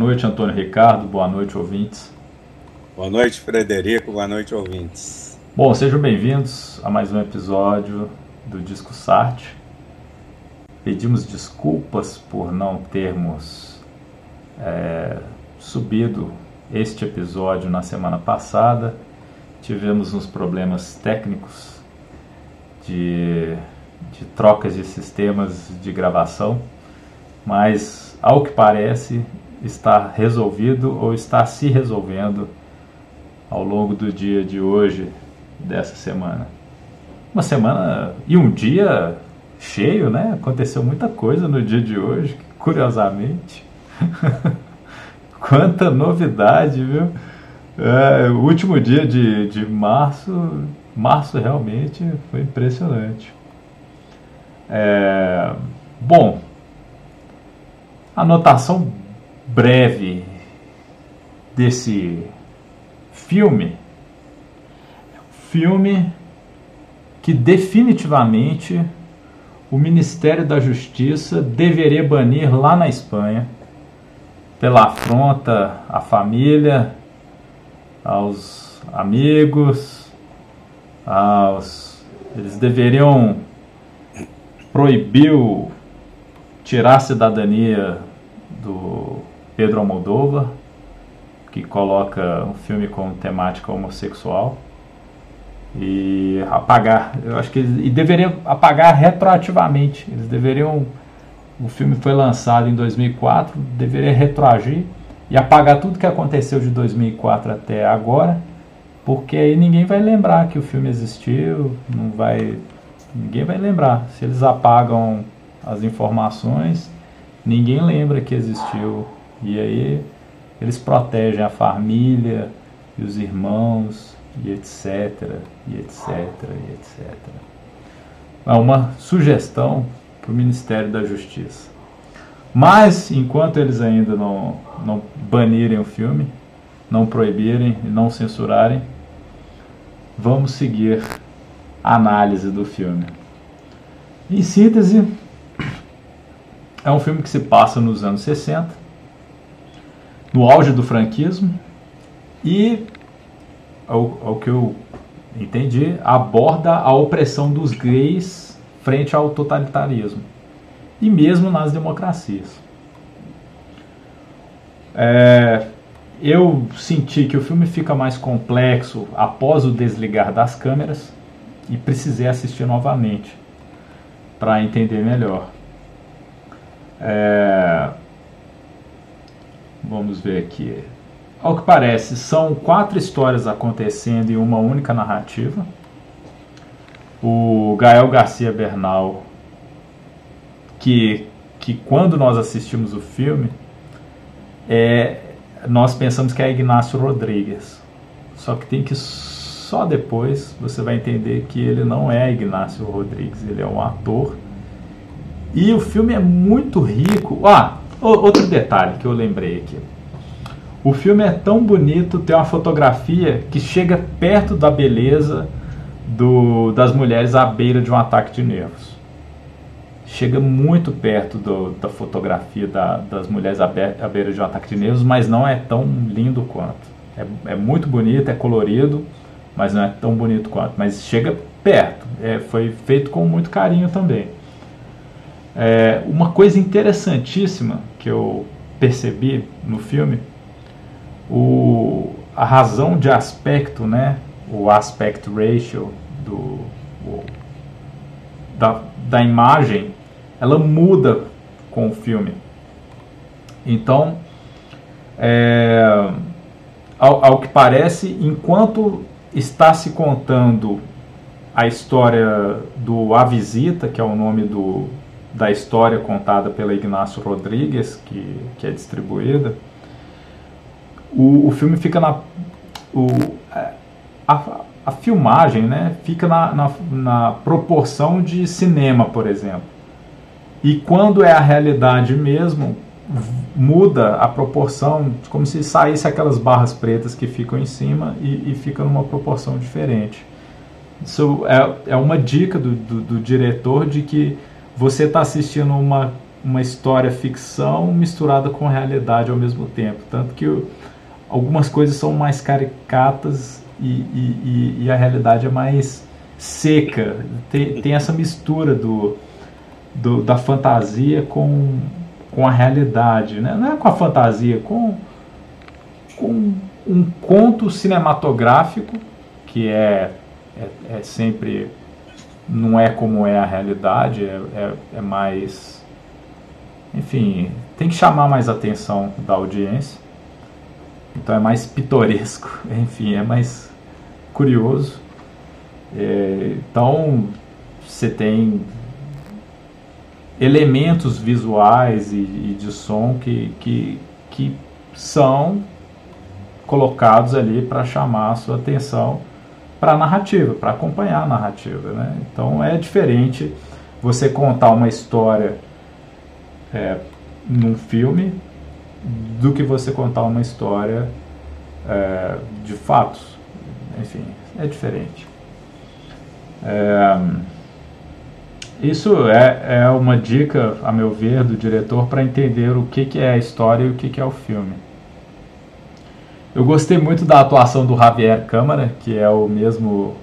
Boa noite, Antônio Ricardo. Boa noite, ouvintes. Boa noite, Frederico. Boa noite, ouvintes. Bom, sejam bem-vindos a mais um episódio do Disco Sart. Pedimos desculpas por não termos é, subido este episódio na semana passada. Tivemos uns problemas técnicos de, de trocas de sistemas de gravação, mas ao que parece está resolvido ou está se resolvendo ao longo do dia de hoje, dessa semana. Uma semana e um dia cheio, né? Aconteceu muita coisa no dia de hoje, curiosamente. Quanta novidade, viu? É, o último dia de, de março, março realmente foi impressionante. É, bom, anotação breve desse filme. Filme que definitivamente o Ministério da Justiça deveria banir lá na Espanha pela afronta à família, aos amigos, aos eles deveriam proibir tirar a cidadania do Pedro Almodóvar, que coloca um filme com temática homossexual e apagar. Eu acho que eles, e deveriam apagar retroativamente. Eles deveriam o filme foi lançado em 2004, deveria retroagir e apagar tudo que aconteceu de 2004 até agora, porque aí ninguém vai lembrar que o filme existiu, não vai ninguém vai lembrar. Se eles apagam as informações, ninguém lembra que existiu. E aí eles protegem a família e os irmãos e etc, e etc, e etc. É uma sugestão para o Ministério da Justiça. Mas, enquanto eles ainda não, não banirem o filme, não proibirem e não censurarem, vamos seguir a análise do filme. Em síntese, é um filme que se passa nos anos 60, no auge do franquismo, e, ao, ao que eu entendi, aborda a opressão dos gays frente ao totalitarismo e mesmo nas democracias. É, eu senti que o filme fica mais complexo após o desligar das câmeras e precisei assistir novamente para entender melhor. É, vamos ver aqui. Ao que parece, são quatro histórias acontecendo em uma única narrativa. O Gael Garcia Bernal que, que quando nós assistimos o filme, é, nós pensamos que é Ignacio Rodrigues. Só que tem que só depois você vai entender que ele não é Ignacio Rodrigues, ele é um ator. E o filme é muito rico. Ah, outro detalhe que eu lembrei aqui. O filme é tão bonito, tem uma fotografia que chega perto da beleza do, das mulheres à beira de um ataque de nervos chega muito perto do, da fotografia da, das mulheres à, beira de um ataque de nervos, mas não é tão lindo quanto. É, é, muito bonito, é colorido, mas não é tão bonito quanto. Mas chega perto. É, foi feito com muito carinho também. É, uma coisa interessantíssima que eu percebi no filme, o, a razão de aspecto, né, o aspect ratio do, o, da, da imagem ela muda com o filme. Então, é, ao, ao que parece, enquanto está se contando a história do A Visita, que é o nome do, da história contada pela Ignacio Rodrigues, que, que é distribuída, o, o filme fica na. O, a, a filmagem né, fica na, na, na proporção de cinema, por exemplo. E quando é a realidade mesmo, muda a proporção, como se saísse aquelas barras pretas que ficam em cima e, e fica numa proporção diferente. Isso é, é uma dica do, do, do diretor de que você está assistindo uma uma história ficção misturada com realidade ao mesmo tempo. Tanto que algumas coisas são mais caricatas e, e, e, a realidade é mais seca. Tem, tem essa mistura do, do, da fantasia com, com a realidade. Né? Não é com a fantasia, com, com um conto cinematográfico que é, é, é sempre não é como é a realidade, é, é, é, mais. Enfim, tem que chamar mais atenção da audiência. Então é mais pitoresco, enfim, é mais curioso. É, então você tem elementos visuais e, e de som que, que, que são colocados ali para chamar a sua atenção para a narrativa, para acompanhar a narrativa. Né? Então é diferente você contar uma história é, num filme do que você contar uma história é, de fatos. Enfim, é diferente. É, isso é, é uma dica, a meu ver, do diretor para entender o que, que é a história e o que, que é o filme. Eu gostei muito da atuação do Javier Câmara, que é o mesmo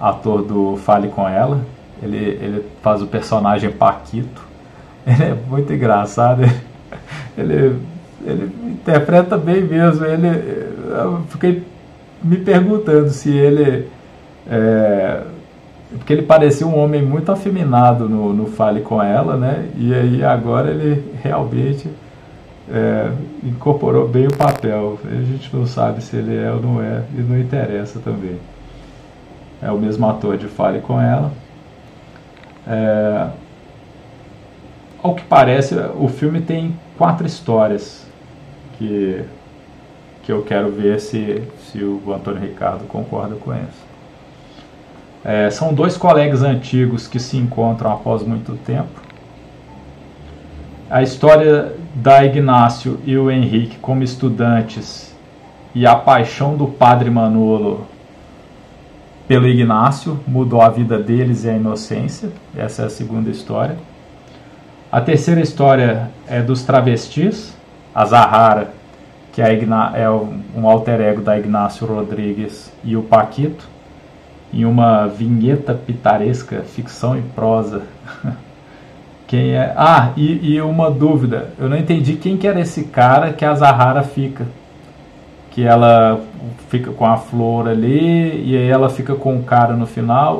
ator do Fale com Ela. Ele, ele faz o personagem Paquito. Ele é muito engraçado. Ele, ele interpreta bem mesmo. Ele, eu fiquei me perguntando se ele. É, porque ele parecia um homem muito afeminado no, no Fale com Ela, né? E aí agora ele realmente é, incorporou bem o papel. A gente não sabe se ele é ou não é, e não interessa também. É o mesmo ator de Fale com Ela. É, ao que parece, o filme tem quatro histórias que, que eu quero ver se, se o Antônio Ricardo concorda com isso. É, são dois colegas antigos que se encontram após muito tempo. A história da Ignácio e o Henrique como estudantes e a paixão do padre Manolo pelo Ignácio mudou a vida deles e a inocência. Essa é a segunda história. A terceira história é dos travestis, a Zahara, que é, é um alter ego da Ignácio Rodrigues e o Paquito, em uma vinheta pitaresca, ficção e prosa. Quem é? Ah, e, e, uma dúvida. Eu não entendi quem que era esse cara que a Zahara fica. Que ela fica com a flor ali e aí ela fica com o cara no final.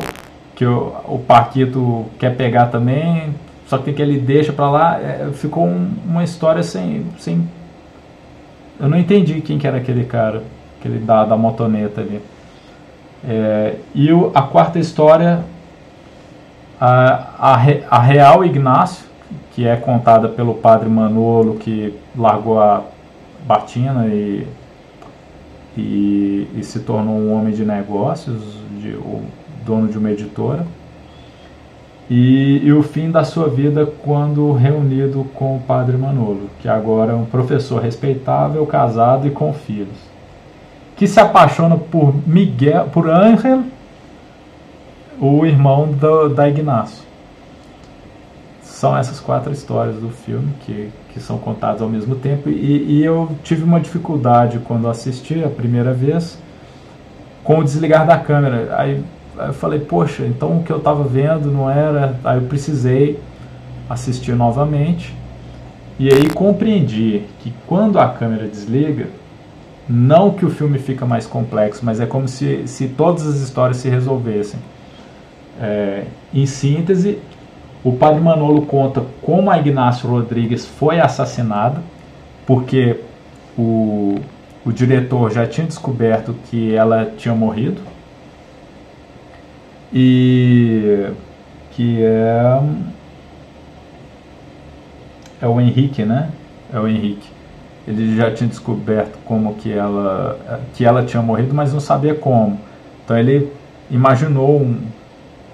Que o, o Paquito quer pegar também. Só que que ele deixa pra lá. É, ficou um, uma história sem, sem. Eu não entendi quem que era aquele cara. Aquele da, da motoneta ali. É, e o, a quarta história a, a, a Real Ignácio, que é contada pelo padre Manolo, que largou a batina e, e, e se tornou um homem de negócios, de, o dono de uma editora. E, e, o fim da sua vida quando reunido com o padre Manolo, que agora é um professor respeitável, casado e com filhos, que se apaixona por Miguel, por Ángel, o irmão do, da Ignacio. São essas quatro histórias do filme que, que são contadas ao mesmo tempo. E, e eu tive uma dificuldade quando assisti a primeira vez com o desligar da câmera. Aí, aí eu falei, poxa, então o que eu estava vendo não era. Aí eu precisei assistir novamente. E aí compreendi que quando a câmera desliga, não que o filme fica mais complexo, mas é como se, se todas as histórias se resolvessem. É, em síntese, o padre Manolo conta como a Ignácio Rodrigues foi assassinada, porque o, o diretor já tinha descoberto que ela tinha morrido. E que é é o Henrique, né? É o Henrique. Ele já tinha descoberto como que ela que ela tinha morrido, mas não sabia como. Então ele imaginou um,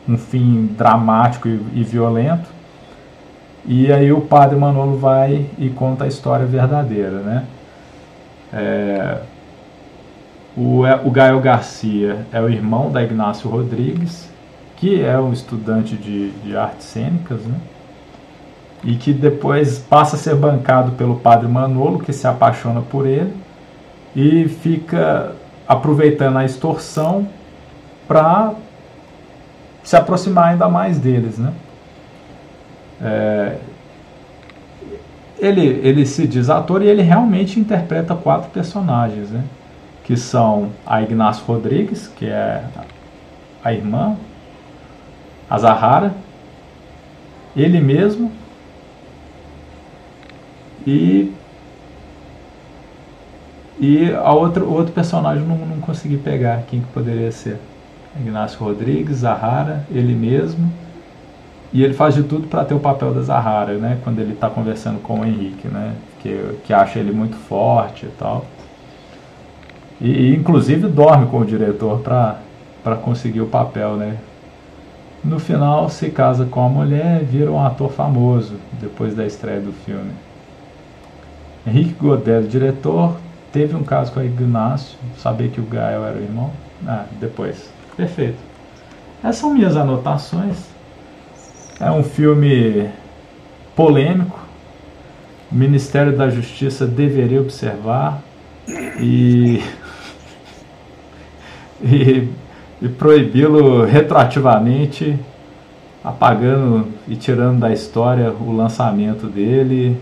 um fim dramático e, e violento. E aí o padre Manolo vai e conta a história verdadeira, né? É, o, é, o Gael Garcia é o irmão da Ignácio Rodrigues, que é um estudante de, de artes cênicas, né? e que depois passa a ser bancado pelo padre Manolo, que se apaixona por ele e fica aproveitando a extorsão para se aproximar ainda mais deles, né? É, ele, ele se diz ator e ele realmente interpreta quatro personagens, né? Que são a Ignacio Rodrigues, que é a irmã, a Zahara, ele mesmo e e a outro, outro personagem não, não consegui pegar quem que poderia ser. Ignacio Rodrigues, Zahara, ele mesmo. E ele faz de tudo para ter o papel da Zahara, né? Quando ele está conversando com o Henrique, né? Que, que acha ele muito forte e tal. E, e inclusive dorme com o diretor para conseguir o papel, né? No final se casa com a mulher e vira um ator famoso depois da estreia do filme. Henrique Godel, diretor, teve um caso com o Ignacio, saber que o Gael era o irmão. Ah, depois. Perfeito. Essas são minhas anotações. É um filme polêmico. O Ministério da Justiça deveria observar e, e, e proibi-lo retroativamente, apagando e tirando da história o lançamento dele,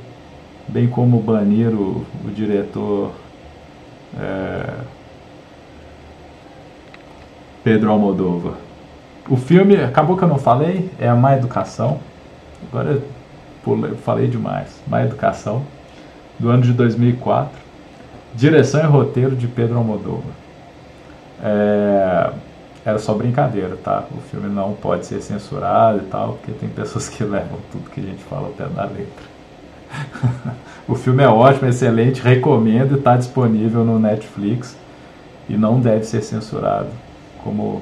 bem como banir o, o diretor. É, Pedro Almodóvar. O filme, acabou que eu não falei, é a Má Educação. Agora eu pulei, falei demais. Má Educação, do ano de 2004. Direção e roteiro de Pedro Almodóvar. É, era só brincadeira, tá? O filme não pode ser censurado e tal, porque tem pessoas que levam tudo que a gente fala ao pé da letra. o filme é ótimo, excelente, recomendo, está disponível no Netflix e não deve ser censurado como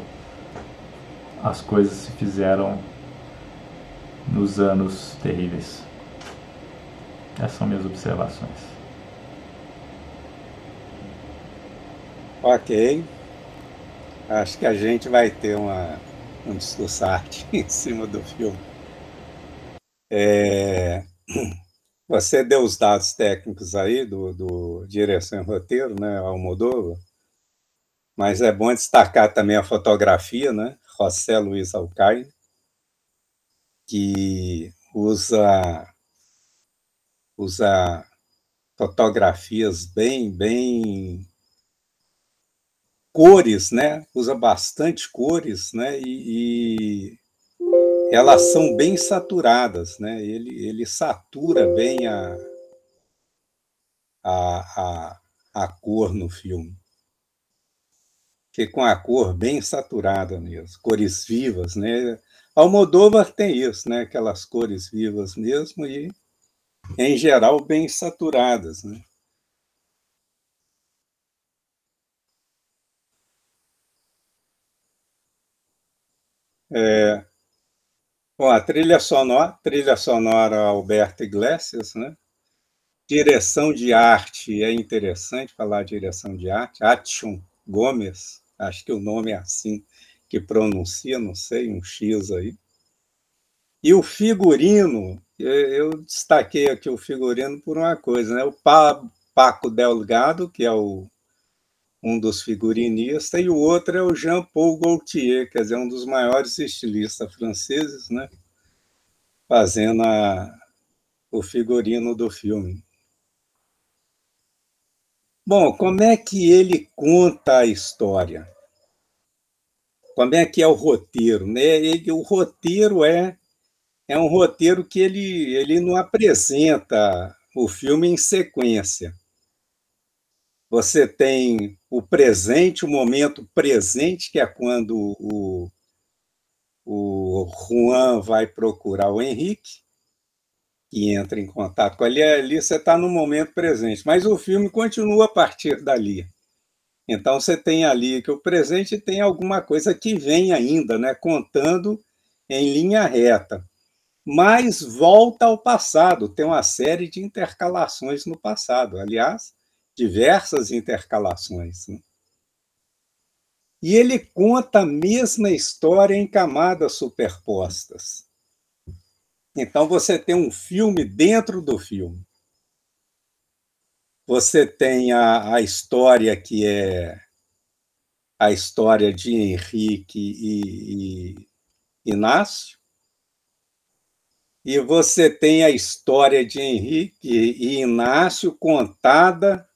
as coisas se fizeram nos anos terríveis. Essas são minhas observações. Ok. Acho que a gente vai ter uma, um discurso arte em cima do filme. É, você deu os dados técnicos aí do, do direção e roteiro, né, Almodóvar. Mas é bom destacar também a fotografia, né? José Luiz Alcaide, que usa usa fotografias bem bem cores, né? Usa bastante cores, né? E, e elas são bem saturadas, né? Ele, ele satura bem a, a, a, a cor no filme que com a cor bem saturada mesmo, cores vivas, né? Almodóvar tem isso, né? Aquelas cores vivas mesmo e, em geral, bem saturadas, né? É, bom, a trilha sonora, trilha sonora Alberto Iglesias, né? Direção de arte, é interessante falar direção de arte, Atchon Gomes, acho que o nome é assim que pronuncia, não sei, um X aí. E o figurino, eu destaquei aqui o figurino por uma coisa, né? O Paco Delgado, que é o, um dos figurinistas, e o outro é o Jean-Paul Gaultier, quer dizer, um dos maiores estilistas franceses, né? Fazendo a, o figurino do filme. Bom, como é que ele conta a história? Como é que é o roteiro? Né? Ele, o roteiro é, é um roteiro que ele, ele não apresenta o filme em sequência. Você tem o presente, o momento presente, que é quando o, o Juan vai procurar o Henrique que entra em contato com ele, ali você está no momento presente. Mas o filme continua a partir dali. Então você tem ali que o presente tem alguma coisa que vem ainda, né, contando em linha reta. Mas volta ao passado, tem uma série de intercalações no passado, aliás, diversas intercalações. Né? E ele conta a mesma história em camadas superpostas. Então você tem um filme dentro do filme. Você tem a, a história que é a história de Henrique e, e Inácio, e você tem a história de Henrique e Inácio contada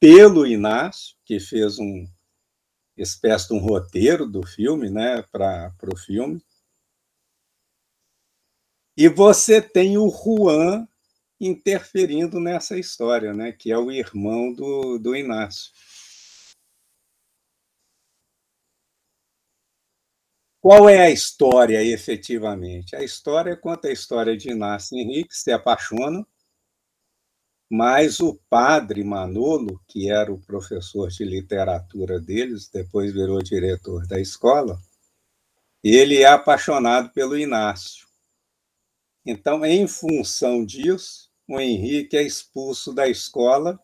pelo Inácio, que fez um espécie de um roteiro do filme, né, para o filme. E você tem o Juan interferindo nessa história, né, que é o irmão do, do Inácio. Qual é a história, efetivamente? A história conta a história de Inácio Henrique, se apaixona, mas o padre Manolo, que era o professor de literatura deles, depois virou diretor da escola, ele é apaixonado pelo Inácio. Então, em função disso, o Henrique é expulso da escola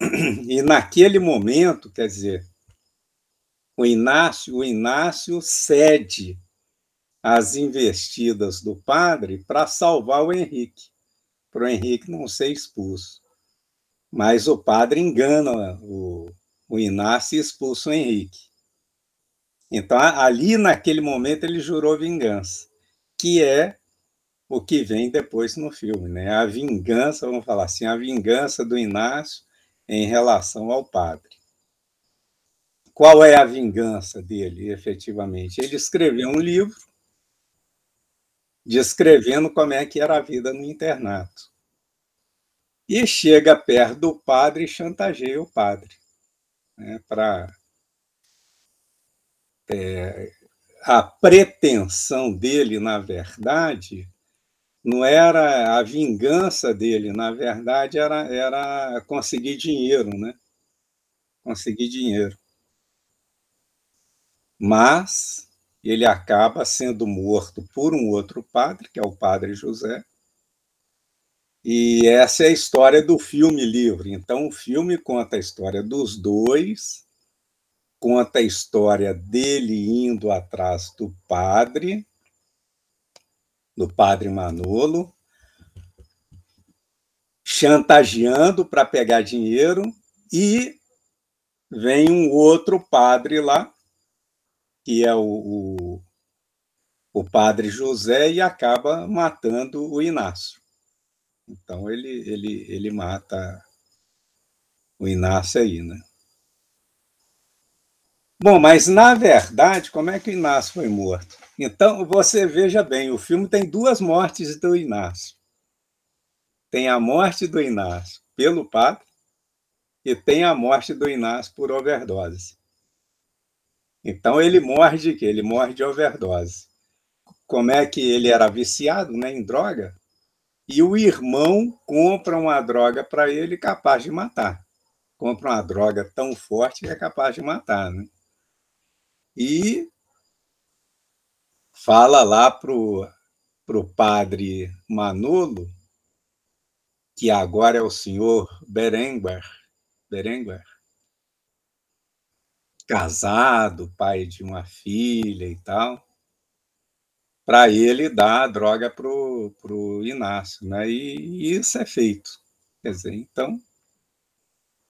e naquele momento, quer dizer, o Inácio, o Inácio cede as investidas do padre para salvar o Henrique, para o Henrique não ser expulso. Mas o padre engana o, o Inácio e expulsa o Henrique. Então, ali naquele momento, ele jurou vingança, que é o que vem depois no filme, né? A vingança, vamos falar assim, a vingança do Inácio em relação ao padre. Qual é a vingança dele, efetivamente? Ele escreveu um livro descrevendo como é que era a vida no internato. E chega perto do padre e chantageia o padre. Né, para é, a pretensão dele, na verdade, não era a vingança dele, na verdade, era, era conseguir dinheiro, né? Conseguir dinheiro mas ele acaba sendo morto por um outro padre, que é o padre José. E essa é a história do filme livre. Então, o filme conta a história dos dois, conta a história dele indo atrás do padre, do padre Manolo, chantageando para pegar dinheiro, e vem um outro padre lá, que é o, o, o padre José, e acaba matando o Inácio. Então ele, ele, ele mata o Inácio aí, né? Bom, mas na verdade, como é que o Inácio foi morto? Então, você veja bem, o filme tem duas mortes do Inácio. Tem a morte do Inácio pelo padre e tem a morte do Inácio por overdose. Então ele morre de quê? Ele morre de overdose. Como é que ele era viciado né, em droga? E o irmão compra uma droga para ele capaz de matar. Compra uma droga tão forte que é capaz de matar. Né? E fala lá pro pro padre Manolo, que agora é o senhor Berenguer, Berenguer casado, pai de uma filha e tal, para ele dar a droga para o Inácio. Né? E, e, isso é feito. Quer dizer, então,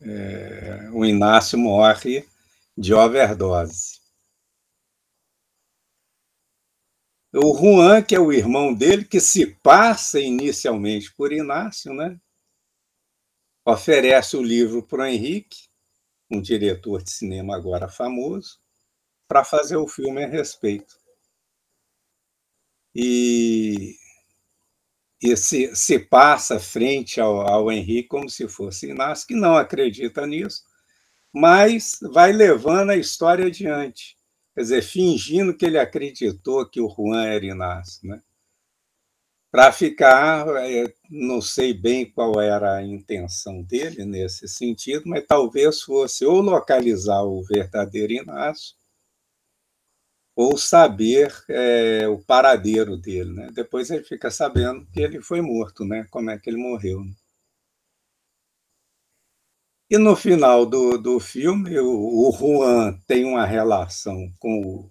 é, o Inácio morre de overdose. O Juan, que é o irmão dele, que se passa inicialmente por Inácio, né? oferece o livro para o Henrique, um diretor de cinema agora famoso, para fazer o filme a respeito. E, e se, se passa frente ao, ao Henrique como se fosse Inácio, que não acredita nisso, mas vai levando a história adiante. Quer dizer, fingindo que ele acreditou que o Juan era Inácio. Né? para ficar, é, não sei bem qual era a intenção dele nesse sentido, mas talvez fosse ou localizar o verdadeiro Inácio, ou saber é, o paradeiro dele. Né? Depois ele fica sabendo que ele foi morto, né? como é que ele morreu. Né? E no final do, do filme, o, o Juan tem uma relação com o,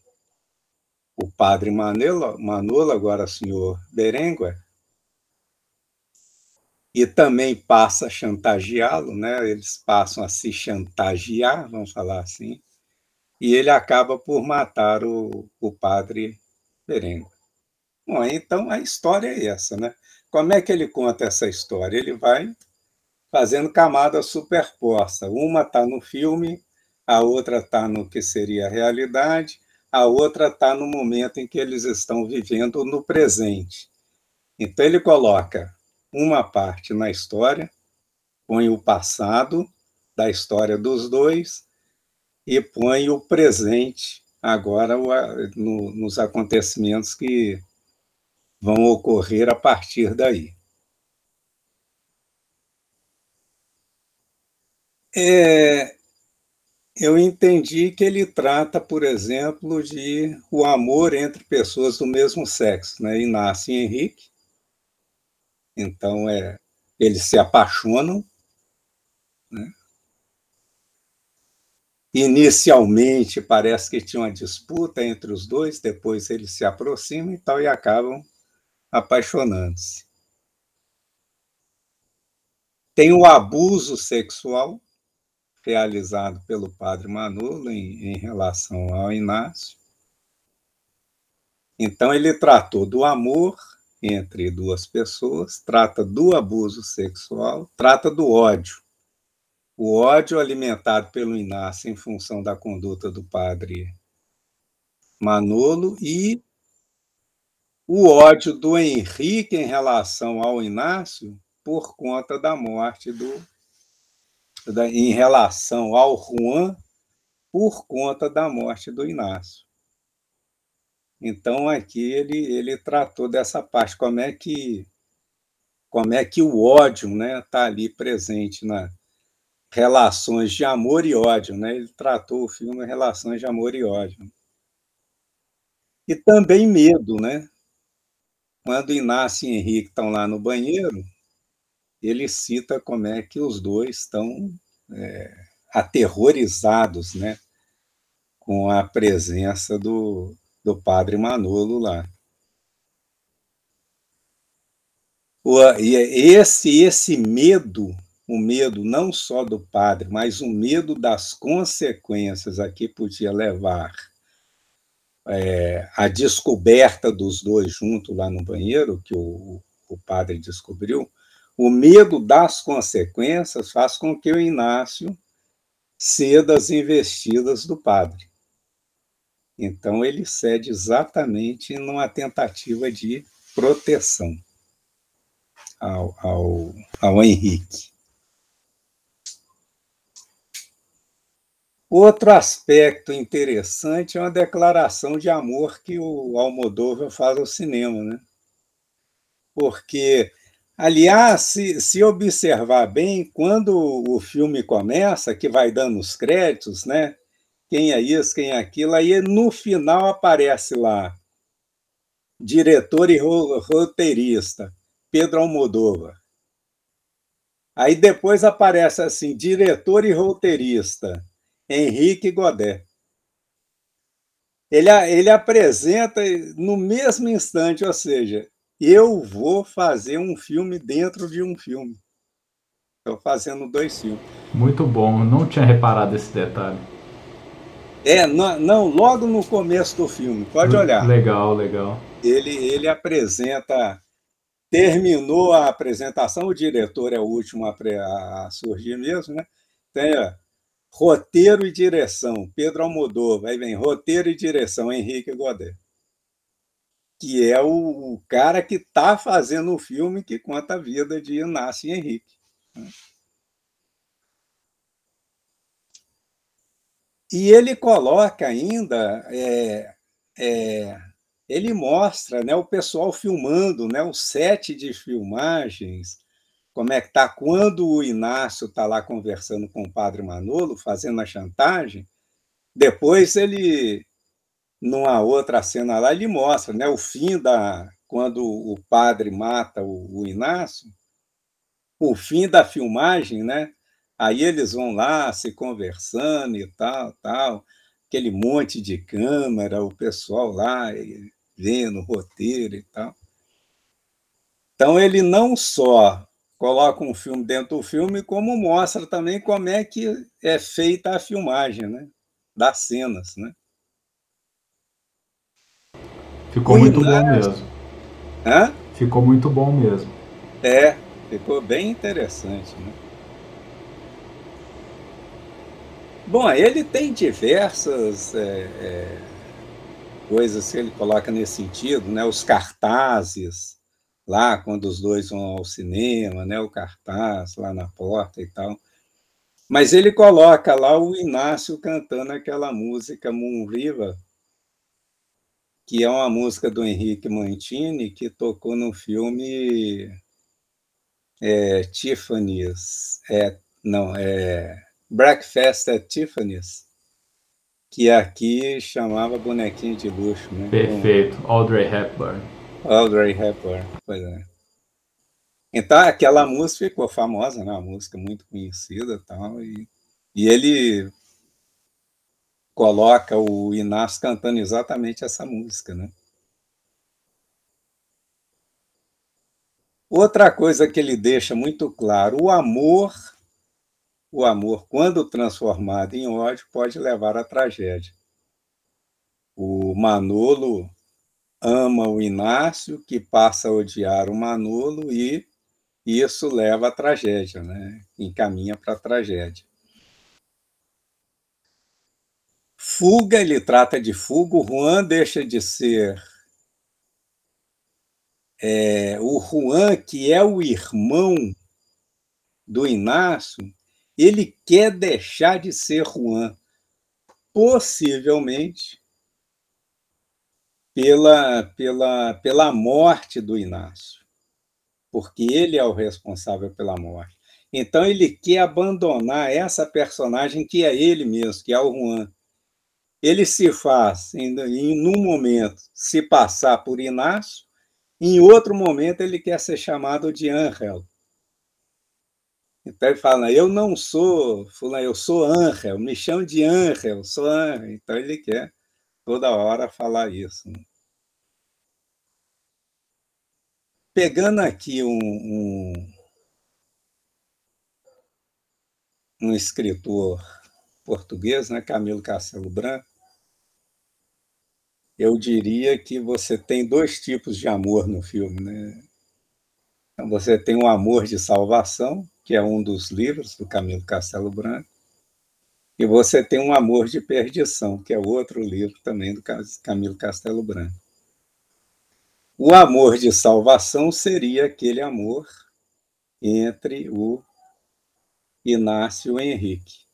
o padre Manolo, Manolo agora senhor Berenguer, e também passa a chantageá-lo, né? eles passam a se chantagear, vamos falar assim, e ele acaba por matar o, o padre Berenguer. Bom, então a história é essa, né? Como é que ele conta essa história? Ele vai fazendo camadas superpostas. Uma está no filme, a outra está no que seria a realidade, a outra está no momento em que eles estão vivendo no presente. Então ele coloca uma parte na história, põe o passado da história dos dois e põe o presente agora no, nos acontecimentos que vão ocorrer a partir daí. É, eu entendi que ele trata, por exemplo, de o amor entre pessoas do mesmo sexo, né? Inácio e Henrique. Então, é, eles se apaixonam. Né? Inicialmente, parece que tinha uma disputa entre os dois, depois eles se aproximam e tal, e acabam apaixonando-se. Tem o abuso sexual realizado pelo padre Manolo em, em relação ao Inácio. Então, ele tratou do amor entre duas pessoas, trata do abuso sexual, trata do ódio. O ódio alimentado pelo Inácio em função da conduta do padre Manolo e o ódio do Henrique em relação ao Inácio por conta da morte do em relação ao Juan por conta da morte do Inácio. Então aqui ele ele tratou dessa parte como é que como é que o ódio, né, está ali presente na relações de amor e ódio, né? Ele tratou o filme relações de amor e ódio. E também medo, né? Quando Inácio e Henrique estão lá no banheiro, ele cita como é que os dois estão é, aterrorizados né, com a presença do, do padre Manolo lá. O, e esse, esse medo, o medo não só do padre, mas o medo das consequências a que podia levar é, a descoberta dos dois juntos lá no banheiro, que o, o padre descobriu, o medo das consequências faz com que o Inácio ceda as investidas do padre. Então, ele cede exatamente numa tentativa de proteção ao, ao, ao Henrique. Outro aspecto interessante é uma declaração de amor que o Almodóvar faz ao cinema, né? Porque, aliás, se, se observar bem, quando o filme começa, que vai dando os créditos, né? Quem é isso, quem é aquilo, aí no final aparece lá diretor e roteirista, Pedro Almodóvar. Aí depois aparece assim, diretor e roteirista, Henrique Godet. Ele, ele apresenta no mesmo instante, ou seja, eu vou fazer um filme dentro de um filme. Estou fazendo dois filmes. Muito bom, não tinha reparado esse detalhe. É, não, não, logo no começo do filme, pode olhar. Legal, legal. Ele, ele apresenta, terminou a apresentação, o diretor é o último a, a surgir mesmo, né? Tem, Roteiro e direção, Pedro Almodóvar. Aí vem roteiro e direção, Henrique Godet. Que é o, o cara que está fazendo o filme que conta a vida de Inácio e Henrique. E ele coloca ainda, é, é, ele mostra né, o pessoal filmando, né, o set de filmagens, como é que está quando o Inácio está lá conversando com o padre Manolo, fazendo a chantagem, depois ele, numa outra cena lá, ele mostra né, o fim da. quando o padre mata o, o Inácio, o fim da filmagem, né? Aí eles vão lá se conversando e tal, tal. aquele monte de câmera, o pessoal lá vendo o roteiro e tal. Então, ele não só coloca um filme dentro do filme, como mostra também como é que é feita a filmagem né? das cenas. Né? Ficou muito bom mesmo. Hã? Ficou muito bom mesmo. É, ficou bem interessante. Né? Bom, ele tem diversas é, é, coisas que ele coloca nesse sentido, né? Os cartazes lá quando os dois vão ao cinema, né? O cartaz lá na porta e tal. Mas ele coloca lá o Inácio cantando aquela música Moon River, que é uma música do Henrique Mantini que tocou no filme é, Tiffany's, é, não, é Breakfast at Tiffany's, que aqui chamava bonequinho de luxo, né? Perfeito, Audrey Hepburn. Audrey Hepburn, pois é. Então aquela música ficou famosa, né? Uma música muito conhecida, tal, e, e ele coloca o Inácio cantando exatamente essa música, né? Outra coisa que ele deixa muito claro, o amor o amor, quando transformado em ódio, pode levar à tragédia. O Manolo ama o Inácio, que passa a odiar o Manolo, e isso leva à tragédia, né? encaminha para a tragédia. Fuga, ele trata de fuga, o Juan deixa de ser é, o Juan, que é o irmão do Inácio, ele quer deixar de ser Juan, possivelmente pela, pela, pela morte do Inácio, porque ele é o responsável pela morte. Então ele quer abandonar essa personagem que é ele mesmo, que é o Juan. Ele se faz, em, em um momento, se passar por Inácio, em outro momento ele quer ser chamado de Angel, então ele fala, eu não sou fulano, eu sou Angel, me chama de Angel, sou Angel. Então ele quer toda hora falar isso. Pegando aqui um, um, um escritor português, né, Camilo Castelo Branco, eu diria que você tem dois tipos de amor no filme. Né? Então, você tem o amor de salvação, que é um dos livros do Camilo Castelo Branco, e você tem um Amor de Perdição, que é outro livro também do Camilo Castelo Branco. O amor de salvação seria aquele amor entre o Inácio e o Henrique.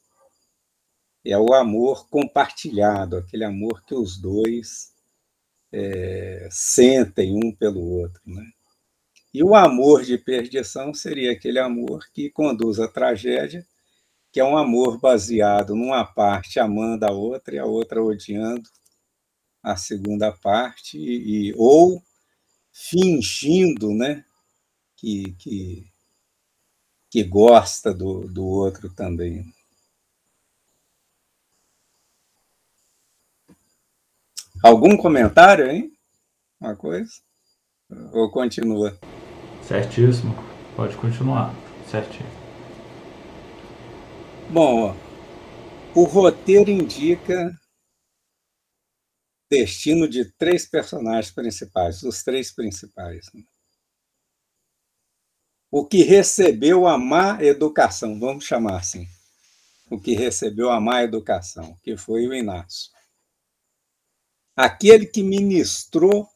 É o amor compartilhado, aquele amor que os dois é, sentem um pelo outro. Né? E o amor de perdição seria aquele amor que conduz à tragédia, que é um amor baseado numa parte amando a outra e a outra odiando a segunda parte, e, ou fingindo né, que, que, que gosta do, do outro também. Algum comentário, hein? Uma coisa? Ou continua? Certíssimo. Pode continuar. Certinho. Bom, o roteiro indica destino de três personagens principais, os três principais. Né? O que recebeu a má educação, vamos chamar assim. O que recebeu a má educação, que foi o Inácio. Aquele que ministrou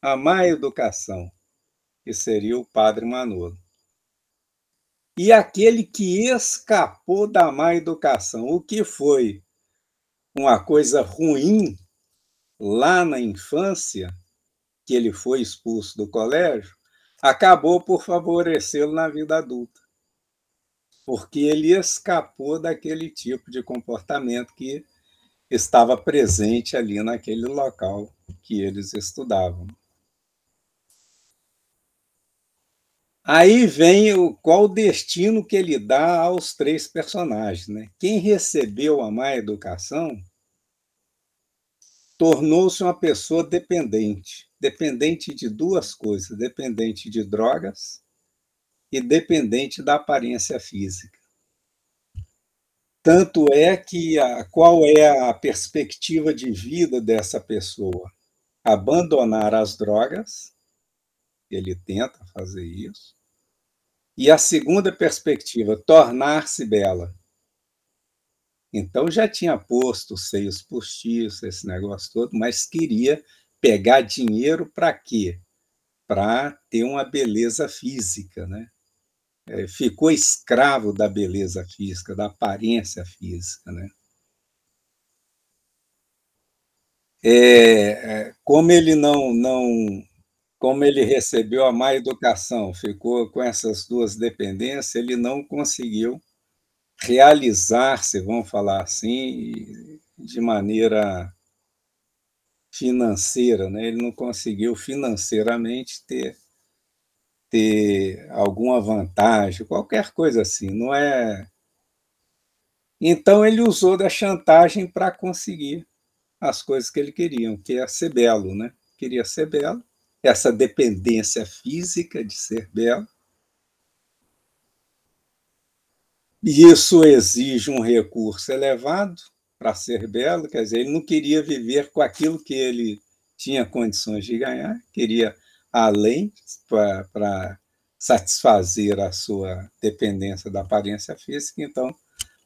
a má educação, que seria o padre Manolo. E aquele que escapou da má educação, o que foi uma coisa ruim lá na infância, que ele foi expulso do colégio, acabou por favorecê-lo na vida adulta. Porque ele escapou daquele tipo de comportamento que estava presente ali naquele local que eles estudavam. Aí vem o qual o destino que ele dá aos três personagens. Né? Quem recebeu a má educação tornou-se uma pessoa dependente dependente de duas coisas: dependente de drogas e dependente da aparência física. Tanto é que a, qual é a perspectiva de vida dessa pessoa? Abandonar as drogas, ele tenta fazer isso. E a segunda perspectiva, tornar-se bela. Então já tinha posto seios postiços, esse negócio todo, mas queria pegar dinheiro para quê? Para ter uma beleza física, né? É, ficou escravo da beleza física, da aparência física, né? É, é, como ele não, não, como ele recebeu a má educação, ficou com essas duas dependências, ele não conseguiu realizar-se, vamos falar assim, de maneira financeira, né? ele não conseguiu financeiramente ter, ter alguma vantagem, qualquer coisa assim, não é. Então ele usou da chantagem para conseguir as coisas que ele queria, que é ser belo, né? Queria ser belo, essa dependência física de ser belo. E isso exige um recurso elevado, para ser belo, quer dizer, ele não queria viver com aquilo que ele tinha condições de ganhar, queria além para satisfazer a sua dependência da aparência física, então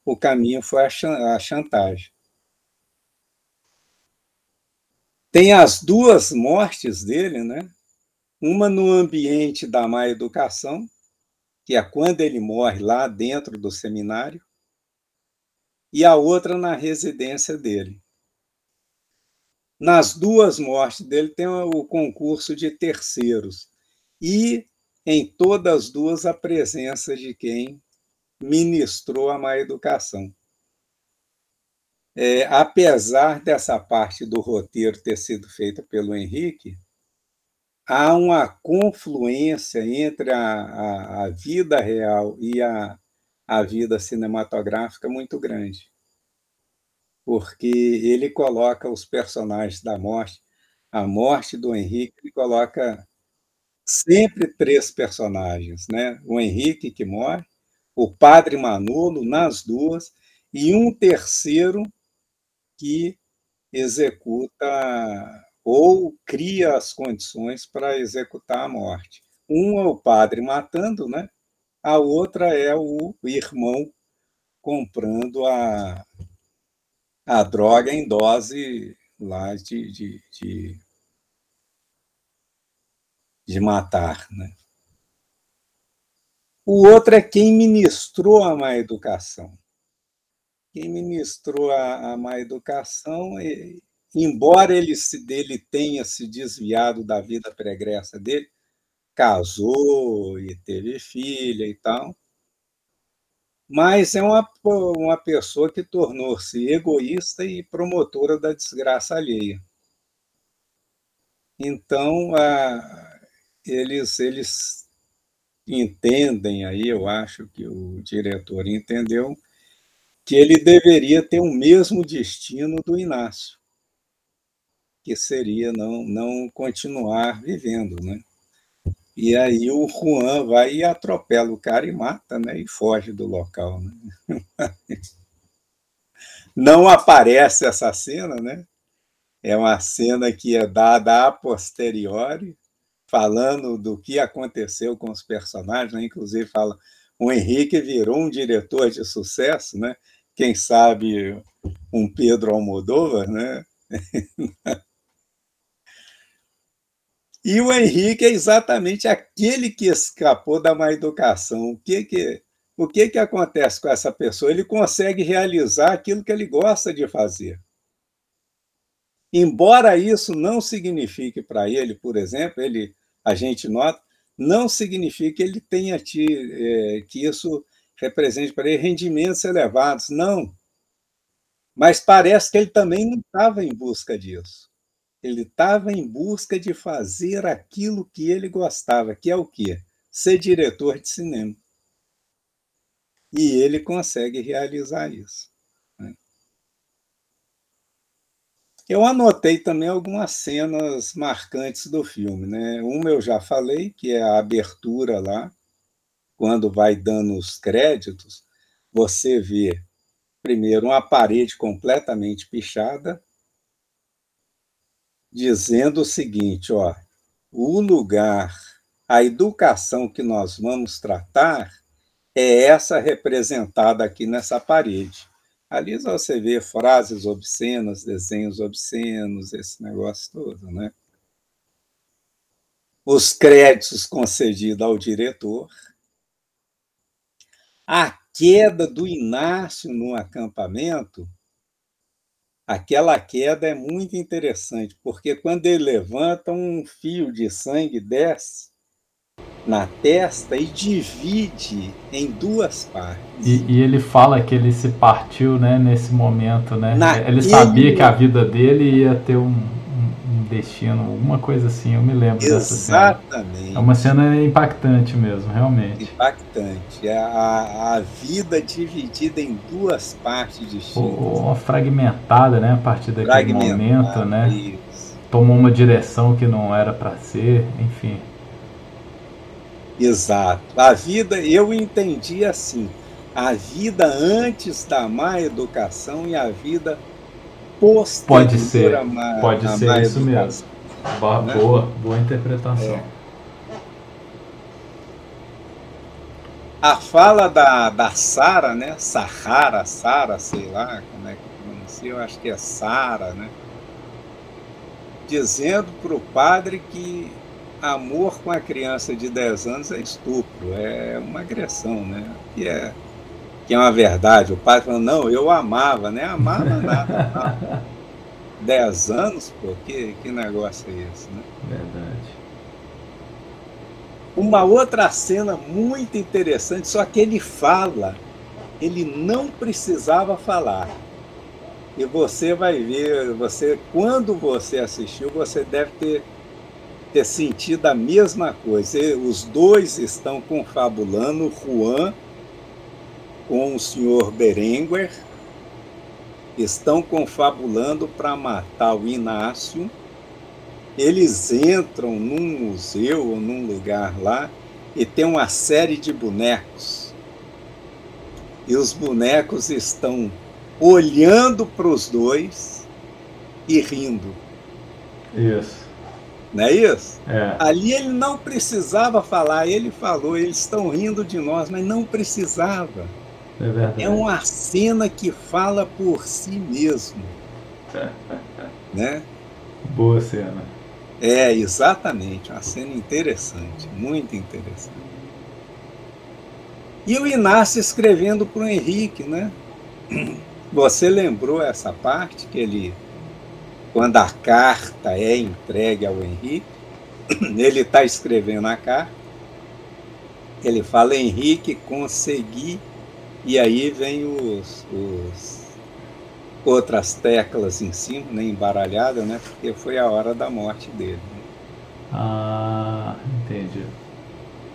o caminho foi a chantagem. Tem as duas mortes dele, né? Uma no ambiente da má educação, que é quando ele morre lá dentro do seminário, e a outra na residência dele. Nas duas mortes dele tem o concurso de terceiros e em todas as duas a presença de quem ministrou a má educação. É, apesar dessa parte do roteiro ter sido feita pelo Henrique, há uma confluência entre a, a, a vida real e a, a vida cinematográfica muito grande. Porque ele coloca os personagens da morte, a morte do Henrique, ele coloca sempre três personagens, né? O Henrique que morre, o padre Manolo nas duas e um terceiro que executa ou cria as condições para executar a morte. Um é o padre matando, né? a outra é o irmão comprando a, a droga em dose lá de, de, de, de matar. Né? O outro é quem ministrou a má educação. Quem ministrou a, a má educação, embora ele, se, dele tenha se desviado da vida pregressa dele, casou e teve filha e tal. Mas é uma, uma pessoa que tornou-se egoísta e promotora da desgraça alheia. Então, a, eles, eles entendem aí, eu acho que o diretor entendeu, que ele deveria ter o mesmo destino do Inácio, que seria não, não continuar vivendo, né? E aí o Juan vai e atropela o cara e mata, né? E foge do local. Né? Não aparece essa cena, né? É uma cena que é dada a posteriori, falando do que aconteceu com os personagens, né? inclusive fala o Henrique virou um diretor de sucesso, né? Quem sabe um Pedro Almodóvar, né? E o Henrique é exatamente aquele que escapou da má educação. O que que, o que, que acontece com essa pessoa? Ele consegue realizar aquilo que ele gosta de fazer. Embora isso não signifique para ele, por exemplo, ele, a gente nota, não significa que ele tenha te, é, que isso represente para ele rendimentos elevados, não. Mas parece que ele também não estava em busca disso. Ele estava em busca de fazer aquilo que ele gostava, que é o quê? Ser diretor de cinema. E ele consegue realizar isso. Né? Eu anotei também algumas cenas marcantes do filme, né? Uma eu já falei, que é a abertura lá, quando vai dando os créditos, você vê primeiro uma parede completamente pichada, dizendo o seguinte, ó, o lugar, a educação que nós vamos tratar é essa representada aqui nessa parede. Ali você vê frases obscenas, desenhos obscenos, esse negócio todo, né? Os créditos concedidos ao diretor, a queda do Inácio no acampamento, aquela queda é muito interessante, porque quando ele levanta, um fio de sangue desce na testa e divide em duas partes. E, e, ele fala que ele se partiu né, nesse momento, né? Naquele... Ele sabia que a vida dele ia ter um, um, destino, alguma coisa assim, eu me lembro Exatamente. dessa cena. Exatamente. É uma cena impactante mesmo, realmente. Impactante. É a, a vida dividida em duas partes distintas. Uma fragmentada, né? A partir daquele momento, né? Isso. Tomou uma direção que não era para ser, enfim. Exato. A vida, eu entendi assim, a vida antes da má educação e a vida posterior pode ser, má, pode ser isso mesmo. Boa, né? boa, boa interpretação. É. A fala da, da Sara, né? Sahara, Sara, sei lá como é que pronuncia, eu acho que é Sara, né? Dizendo para o padre que amor com a criança de 10 anos é estupro, é uma agressão, né? Que é, que é uma verdade. O pai falando, não, eu amava, né? Amava nada. Amava. 10 anos, pô, que, que negócio é esse, né? Verdade. Uma outra cena muito interessante, só que ele fala, ele não precisava falar. E você vai ver, você quando você assistiu, você deve ter ter sentido a mesma coisa. Os dois estão confabulando, Juan com o senhor Berenguer, estão confabulando para matar o Inácio. Eles entram num museu ou num lugar lá e tem uma série de bonecos. E os bonecos estão olhando para os dois e rindo. Isso. Não é isso? É. Ali ele não precisava falar, ele falou, eles estão rindo de nós, mas não precisava. É verdade. É uma cena que fala por si mesmo. né? Boa cena. É, exatamente, uma cena interessante, muito interessante. E o Inácio escrevendo para o Henrique, né? Você lembrou essa parte que ele quando a carta é entregue ao Henrique, ele está escrevendo a carta, ele fala, Henrique, consegui, e aí vem os, os outras teclas em cima, né, embaralhadas, né, porque foi a hora da morte dele. Ah, entendi.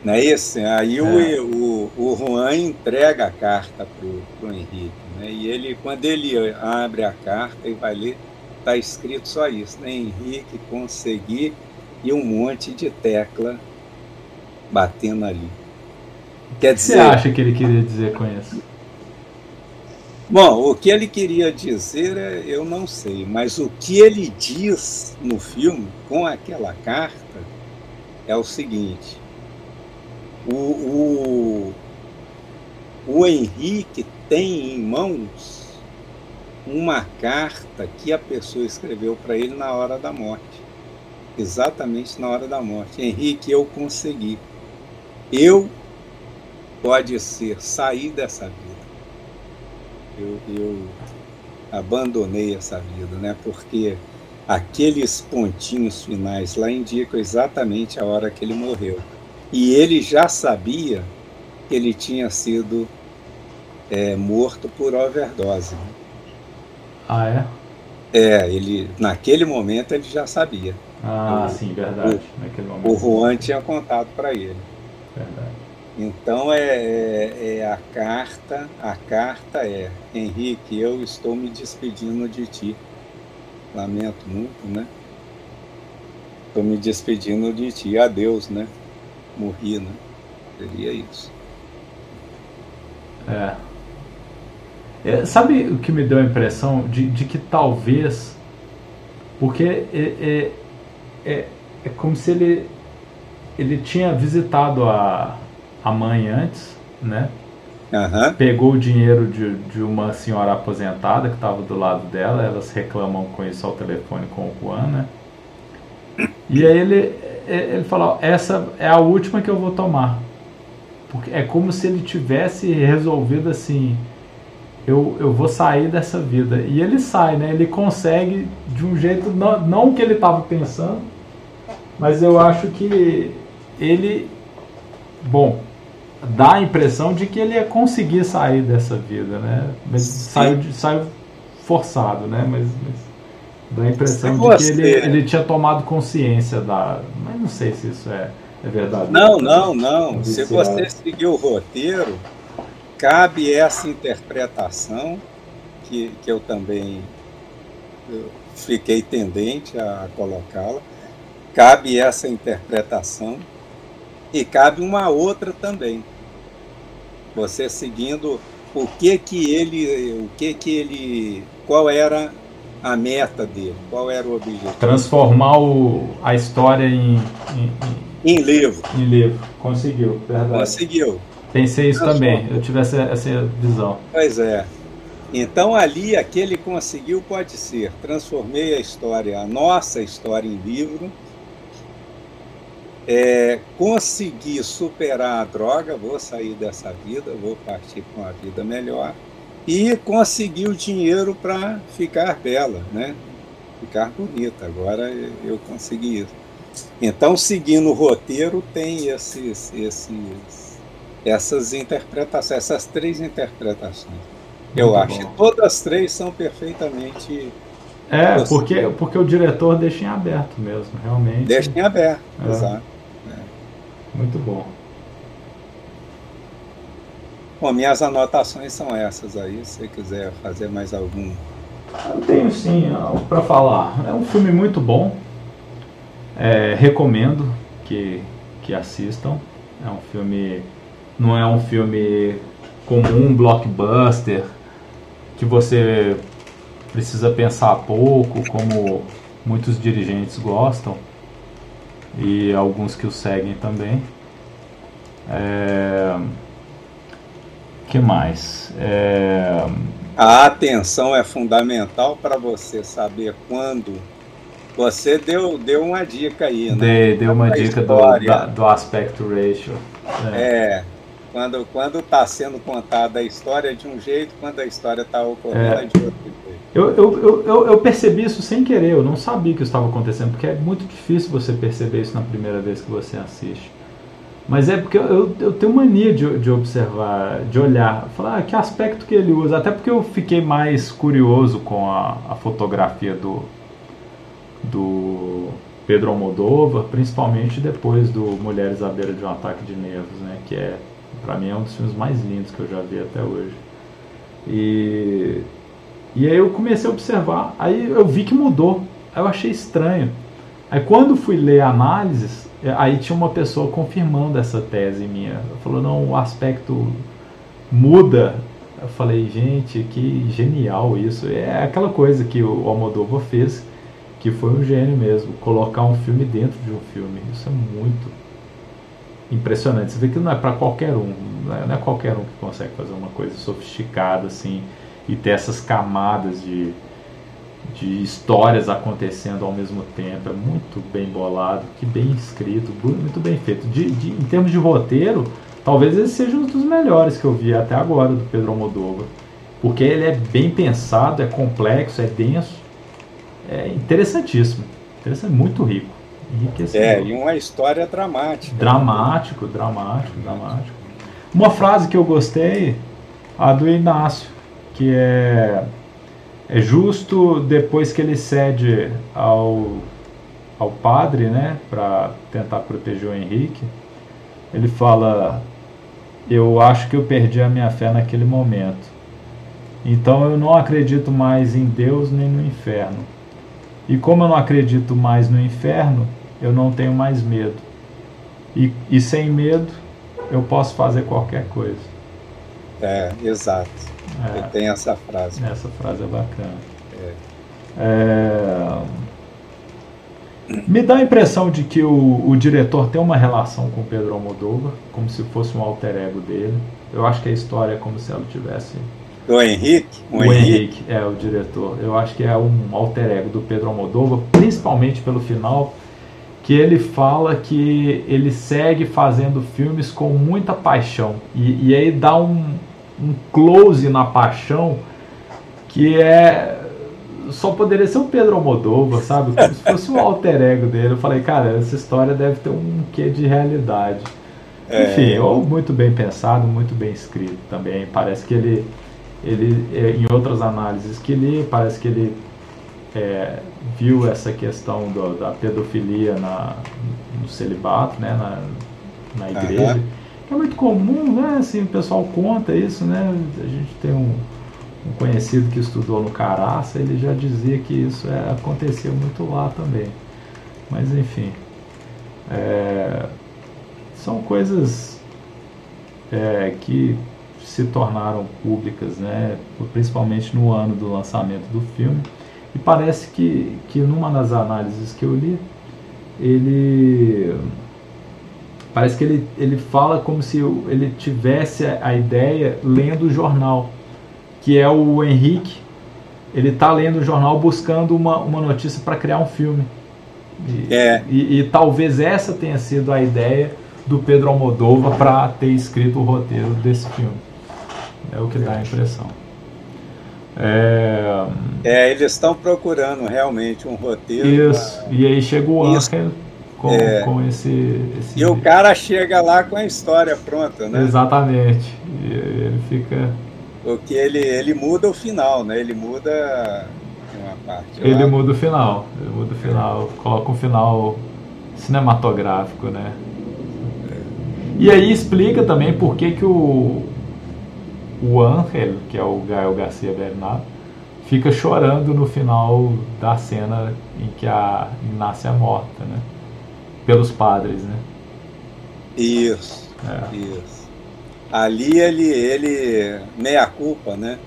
Não é isso? Aí é. O, o, o Juan entrega a carta para o Henrique, né, e ele, quando ele abre a carta e vai ler, está escrito só isso, né? Henrique, conseguir e um monte de tecla batendo ali. Quer dizer, o que você acha que ele queria dizer com isso? Bom, o que ele queria dizer é, eu não sei, mas o que ele diz no filme com aquela carta é o seguinte: o, o, o Henrique tem em mãos uma carta que a pessoa escreveu para ele na hora da morte. Exatamente na hora da morte. Henrique, eu consegui. Eu pode ser sair dessa vida. Eu, eu abandonei essa vida, né? Porque aqueles pontinhos finais lá indicam exatamente a hora que ele morreu. E ele já sabia que ele tinha sido é, morto por overdose. Ah, é? É, ele, naquele momento ele já sabia. Ah, o, sim, verdade. O, naquele momento. o Juan tinha contado para ele. Verdade. Então é, é, é, a carta, a carta é Henrique, eu estou me despedindo de ti. lamento muito, né? Estou me despedindo de ti, adeus, né? Morri, né? Seria isso. É. é. Sabe o que me deu a impressão? De, de que talvez. Porque é, é, é, é como se ele, ele tinha visitado a, a mãe antes, né? Uhum. Pegou o dinheiro de, de uma senhora aposentada que estava do lado dela, elas reclamam com isso ao telefone com o Juan, né? E aí ele, ele falou, essa é a última que eu vou tomar. Porque é como se ele tivesse resolvido assim, eu, eu vou sair dessa vida. E ele sai, né? Ele consegue de um jeito, não, não que ele estava pensando, mas eu acho que ele, bom, dá a impressão de que ele ia conseguir sair dessa vida, né? Mas saiu, saiu forçado, né? Mas, mas dá a impressão de que ele, ele tinha tomado consciência da. Mas não sei se isso é, é verdade. Não, não, não. Se você seguir o roteiro, cabe essa interpretação que, que eu também eu fiquei tendente a colocá-la. Cabe essa interpretação e cabe uma outra também. Você seguindo o que que ele, o que que ele, qual era a meta dele, qual era o objetivo? Transformar o, a história em, em, em, em livro. Em livro, conseguiu, verdade. Conseguiu. Pensei isso também, eu tive essa, essa visão. Pois é. Então ali aquele conseguiu pode ser, transformei a história, a nossa história em livro é, conseguir superar a droga, vou sair dessa vida, vou partir para uma vida melhor e conseguir o dinheiro para ficar bela, né? Ficar bonita. Agora eu consegui isso. Então, seguindo o roteiro, tem esses, esses, essas interpretações, essas três interpretações. Eu Muito acho que todas as três são perfeitamente é, porque, porque o diretor deixa em aberto mesmo, realmente. Deixa em aberto, é. exato. Muito bom. Bom, minhas anotações são essas aí. Se você quiser fazer mais algum. Eu tenho sim para falar. É um filme muito bom. É, recomendo que, que assistam. É um filme. Não é um filme comum, blockbuster, que você precisa pensar pouco, como muitos dirigentes gostam e alguns que o seguem também. É... que mais? É... A atenção é fundamental para você saber quando. Você deu, deu uma dica aí, né? Dei, deu uma dica do, da, do aspecto ratio. É. é quando quando está sendo contada a história de um jeito, quando a história está ocorrendo é. de outro. Eu, eu, eu, eu, percebi isso sem querer, eu não sabia que isso estava acontecendo, porque é muito difícil você perceber isso na primeira vez que você assiste. Mas é porque eu, eu tenho mania de, de observar, de olhar, falar ah, que aspecto que ele usa, até porque eu fiquei mais curioso com a, a fotografia do, do Pedro Almodóvar, principalmente depois do Mulheres à beira de um ataque de nervos, né, que é, para mim, é um dos filmes mais lindos que eu já vi até hoje. E e aí eu comecei a observar, aí eu vi que mudou. Aí eu achei estranho. Aí quando fui ler análises, é, aí tinha uma pessoa confirmando essa tese minha. Falou, não, o aspecto muda. Eu falei, gente, que genial isso. É aquela coisa que o Almodóvar fez, que foi um gênio mesmo, colocar um filme dentro de um filme. Isso é muito impressionante. Você vê que não é para qualquer um, não é qualquer um que consegue fazer uma coisa sofisticada assim e ter essas camadas de, de histórias acontecendo ao mesmo tempo. É muito bem bolado, que bem escrito, muito bem feito. De, de, em termos de roteiro, talvez esse seja um dos melhores que eu vi até agora do Pedro Almodóvar. Porque ele é bem pensado, é complexo, é denso, é interessantíssimo. Interessante, muito rico. É, e uma história dramática. Dramático, dramático, dramático. Uma frase que eu gostei, a do Inácio, que é, é justo depois que ele cede ao, ao padre, né, para tentar proteger o Henrique, ele fala: Eu acho que eu perdi a minha fé naquele momento. Então eu não acredito mais em Deus nem no inferno. E como eu não acredito mais no inferno, eu não tenho mais medo. E, e sem medo, eu posso fazer qualquer coisa. É, exato. É, tem essa frase. Essa frase é bacana. É. É... Me dá a impressão de que o, o diretor tem uma relação com Pedro Almodóvar, como se fosse um alter ego dele. Eu acho que a história é como se ela tivesse. Do Henrique? O, o Henrique. Henrique é o diretor. Eu acho que é um alter ego do Pedro Almodóvar, principalmente pelo final, que ele fala que ele segue fazendo filmes com muita paixão. E, e aí dá um, um close na paixão que é só poderia ser o Pedro Almodóvar, sabe? Como se fosse um alter ego dele. Eu falei, cara, essa história deve ter um quê de realidade. É... Enfim, ou muito bem pensado, muito bem escrito também. Parece que ele, ele é, em outras análises que li, parece que ele é, viu essa questão do, da pedofilia na, no celibato, né, na, na igreja. Uhum. É muito comum, né? Assim, o pessoal conta isso, né? A gente tem um um conhecido que estudou no Caraça, ele já dizia que isso é, acontecia muito lá também. Mas enfim, é, são coisas é, que se tornaram públicas, né, principalmente no ano do lançamento do filme. E parece que, que numa das análises que eu li, ele parece que ele, ele fala como se ele tivesse a ideia lendo o jornal que é o Henrique. Ele está lendo o jornal buscando uma, uma notícia para criar um filme. E, é. E, e, talvez essa tenha sido a ideia do Pedro Almodóvar para ter escrito o roteiro desse filme. É o que dá a impressão. É, é eles estão procurando realmente um roteiro. Isso, pra... e aí chega o Anker com, é. com esse, esse, E o cara chega lá com a história pronta, né? Exatamente. E ele fica porque ele, ele muda o final, né? Ele muda uma parte. Ele lá. muda o final. Ele muda o final. Coloca um final cinematográfico, né? E aí explica também por que, que o, o Angel, que é o Gael Garcia Bernardo, fica chorando no final da cena em que a Inácia é morta, né? Pelos padres, né? Isso. É. Isso. Ali ele, ele meia culpa, né?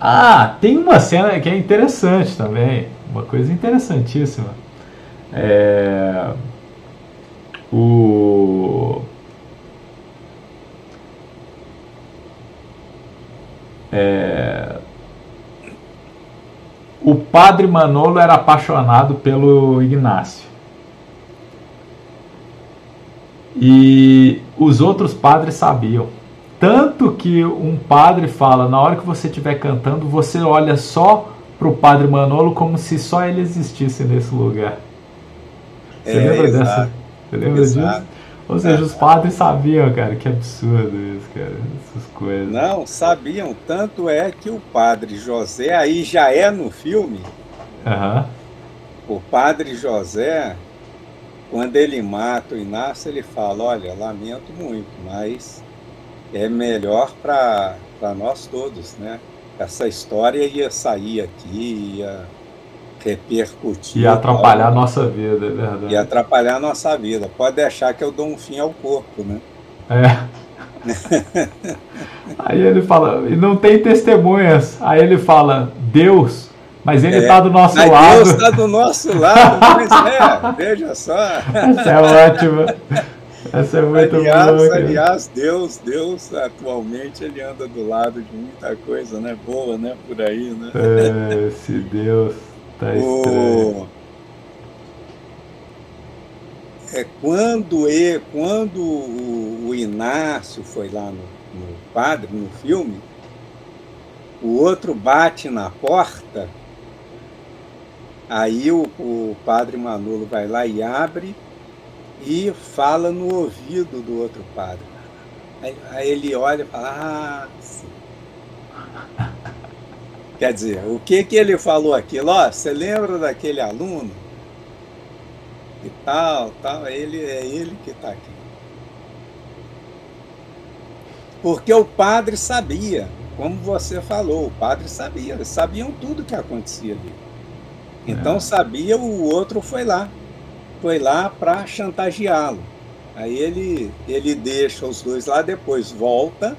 Ah, tem uma cena que é interessante também, uma coisa interessantíssima. É, o é, o padre Manolo era apaixonado pelo Ignácio. E os outros padres sabiam. Tanto que um padre fala: na hora que você estiver cantando, você olha só para o padre Manolo como se só ele existisse nesse lugar. Você é, lembra exato, dessa? Você lembra exato. disso? Ou seja, os padres sabiam, cara, que absurdo isso, cara, essas coisas. Não, sabiam. Tanto é que o padre José, aí já é no filme. Uhum. O padre José, quando ele mata o Inácio, ele fala: Olha, lamento muito, mas é melhor para nós todos, né? Essa história ia sair aqui, ia repercutir. Ia atrapalhar a nossa vida, é verdade. Ia atrapalhar a nossa vida. Pode deixar que eu dou um fim ao corpo, né? É. Aí ele fala, e não tem testemunhas. Aí ele fala, Deus mas ele está é, do nosso mas lado. Deus está do nosso lado, mas é, veja só. Essa é ótima. Essa é muito aliás, boa. Aliás, Deus, Deus atualmente ele anda do lado de muita coisa, né? Boa, né? Por aí, né? É, esse Deus tá o... estranho. É quando e quando o, o Inácio foi lá no, no padre no filme, o outro bate na porta Aí o, o padre Manolo vai lá e abre e fala no ouvido do outro padre. Aí, aí ele olha e fala, ah, sim. Quer dizer, o que, que ele falou aquilo? Você lembra daquele aluno? E tal, tal, ele, é ele que está aqui. Porque o padre sabia, como você falou, o padre sabia, eles sabiam tudo que acontecia ali. Então É. sabia, o outro foi lá. Foi lá para chantageá-lo. Aí ele, ele deixa os dois lá, depois volta.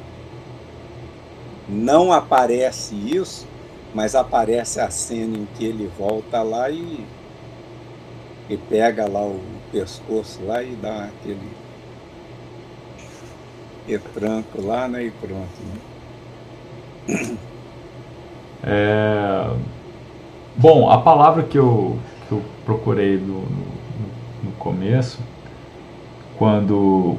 Não aparece isso, mas aparece a cena em que ele volta lá e, e pega lá o pescoço lá e dá aquele retranco lá, né? E pronto. né? É, Bom, a palavra que eu, que eu procurei no, no, no começo, quando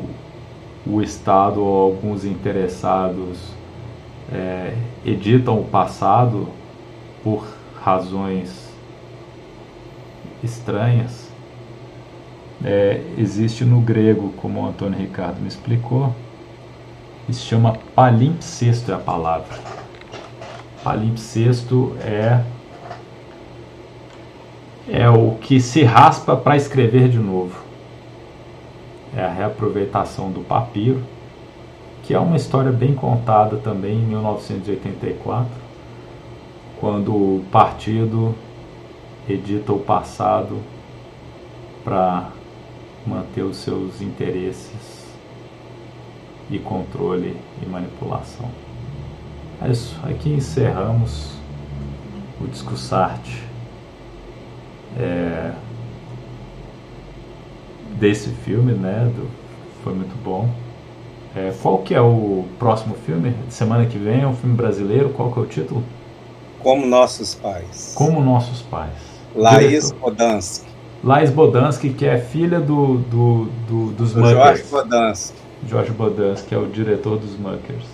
o Estado ou alguns interessados é, editam o passado por razões estranhas, é, existe no grego, como o Antônio Ricardo me explicou, se chama palimpsesto é a palavra. Palimpsesto é é o que se raspa para escrever de novo. É a reaproveitação do papiro, que é uma história bem contada também em 1984, quando o partido edita o passado para manter os seus interesses e controle e manipulação. É isso, aqui encerramos o Discussarte é, desse filme, né? Do, foi muito bom. É, qual que é o próximo filme? Semana que vem é um filme brasileiro. Qual que é o título? Como nossos pais. Como Nossos Pais. Laís Diretor- Podansky. Laís Bodansky, que é filha do, do, do- dos do Jorge Muckers. Podansky. Jorge Bodansky, que é o diretor dos Muckers.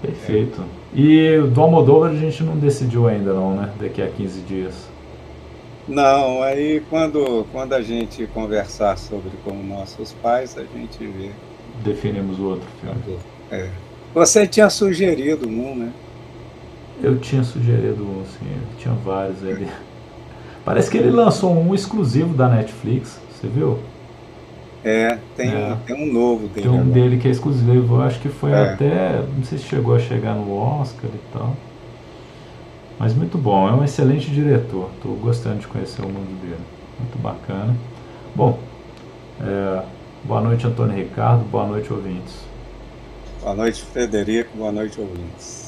Perfeito. E do Almodóvar a gente não decidiu ainda não, né? Daqui a 15 dias. Não, aí quando, quando a gente conversar sobre como nossos pais, a gente vê. Definimos o outro filme. É. Você tinha sugerido um, né? Eu tinha sugerido um, sim. Tinha vários ali. Parece que ele lançou um exclusivo da Netflix. Você viu? É, tem, É. Um, tem um novo dele. Tem um agora. dele que é exclusivo. Eu acho que foi É. até. Não sei se chegou a chegar no Oscar e tal. Mas muito bom. É um excelente diretor. Estou gostando de conhecer o mundo dele. Muito bacana. Bom, é, boa noite, Antônio Ricardo. Boa noite, ouvintes. Boa noite, Frederico. Boa noite, ouvintes.